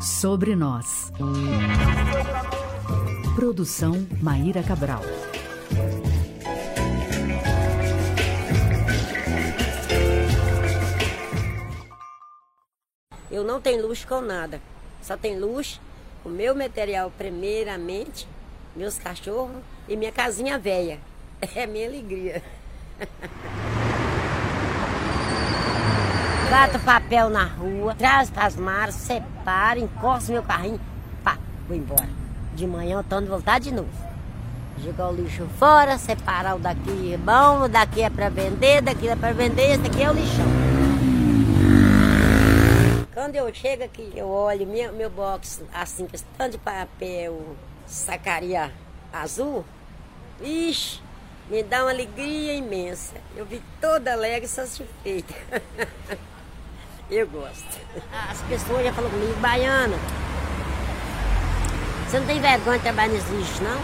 Sobre nós. Produção Maíra Cabral. Eu não tenho luxo com nada. Só tem luxo o meu material primeiramente, meus cachorros e minha casinha velha. É minha alegria. Gato papel na rua, traz para as maras, separa, encosta meu carrinho, pá, vou embora. De manhã eu tô de voltar de novo. Jogar o lixo fora, separar o daqui é bom, daqui é para vender, daqui é para vender, esse aqui é o lixão. Quando eu chego aqui, eu olho meu, meu box assim, com tanto de papel, sacaria azul, ixi, me dá uma alegria imensa. Eu vi toda alegre e satisfeita. eu gosto. As pessoas já falam comigo, baiana, você não tem vergonha de trabalhar nesse lixo, não?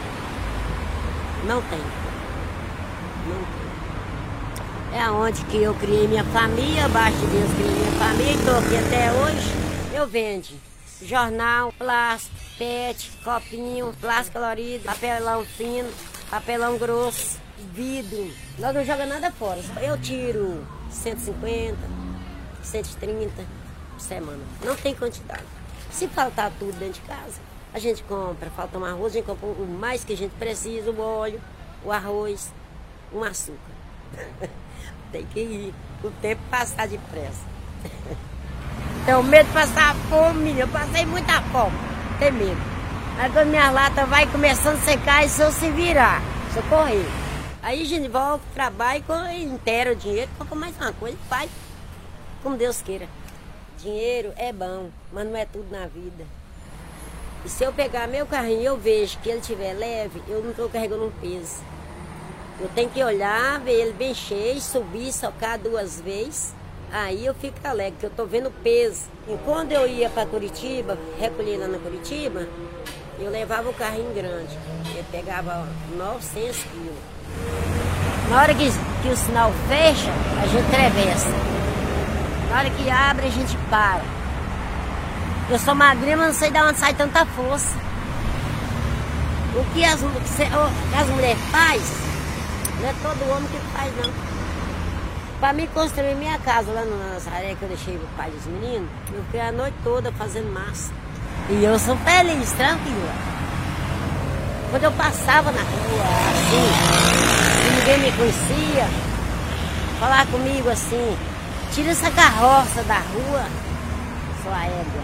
Não tem. Não tem. É onde que eu criei minha família, abaixo de Deus criei minha família estou aqui até hoje. Eu vendo jornal, plástico, pet, copinho, plástico colorido, papelão fino, papelão grosso, vidro. Nós não jogamos nada fora. Eu tiro 150, 130 por semana. Não tem quantidade. Se faltar tudo dentro de casa, a gente compra. Falta um arroz, a gente compra o mais que a gente precisa, o óleo, o arroz, um açúcar. tem que ir. O tempo passar depressa. Tenho medo de passar fome, eu passei muita fome. Tem medo. Aí quando minha lata vai começando a secar, e se eu se virar, se eu correr. Aí a gente volta, trabalha, inteira o dinheiro, compra mais uma coisa e faz como Deus queira. Dinheiro é bom, mas não é tudo na vida. E se eu pegar meu carrinho e eu vejo que ele estiver leve, eu não estou carregando um peso. Eu tenho que olhar, ver ele bem cheio, subir, socar duas vezes. Aí eu fico alegre, que eu tô vendo peso. E quando eu ia para Curitiba, recolher lá na Curitiba, eu levava o carrinho grande. Eu pegava 900 quilos. Na hora que, que o sinal fecha, a gente atravessa. Na hora que abre, a gente para. Eu sou magrinha, mas não sei de onde sai tanta força. O que as, as mulheres fazem não é todo homem que faz, não. Para mim construir minha casa lá no Nazaré, que eu deixei o pai dos meninos, eu fiquei a noite toda fazendo massa. E eu sou feliz, tranquila. Quando eu passava na rua, assim, e ninguém me conhecia, falar comigo assim, tira essa carroça da rua, sua égua.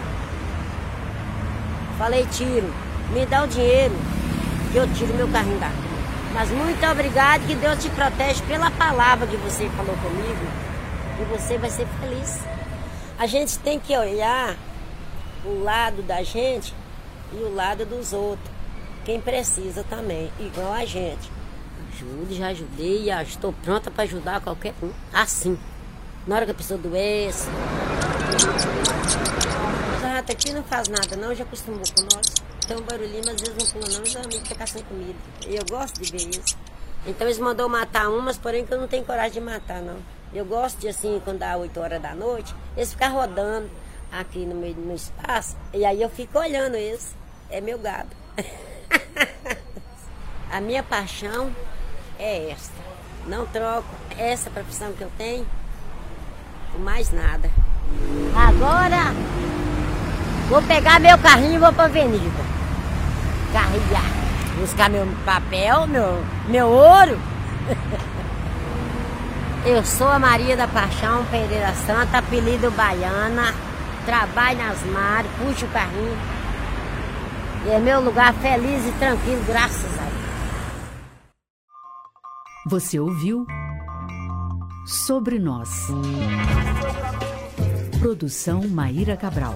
Falei, tiro, me dá o dinheiro, que eu tiro meu carrinho da rua. Mas muito obrigado, que Deus te protege pela palavra que você falou comigo. E você vai ser feliz. A gente tem que olhar o lado da gente e o lado dos outros. Quem precisa também, igual a gente. Ajude, já ajudei, já estou pronta para ajudar qualquer um. Assim. Na hora que a pessoa doece. O rato aqui não faz nada não, já acostumou com nós tem um barulhinho, mas às vezes não pula não, os amigos ficam sem comida. E eu gosto de ver isso. Então eles mandou matar umas, porém que eu não tenho coragem de matar, não. Eu gosto de assim, quando dá 8 horas da noite, eles ficam rodando aqui no meio no espaço. E aí eu fico olhando eles. É meu gado. A minha paixão é esta. Não troco essa profissão que eu tenho por mais nada. Agora vou pegar meu carrinho e vou para a avenida carregar, buscar meu papel, meu, meu ouro. Eu sou a Maria da Paixão Pereira Santa, apelido Baiana, trabalho nas mares, puxo o carrinho. E é meu lugar feliz e tranquilo, graças a Deus. Você ouviu Sobre Nós. Produção Maíra Cabral.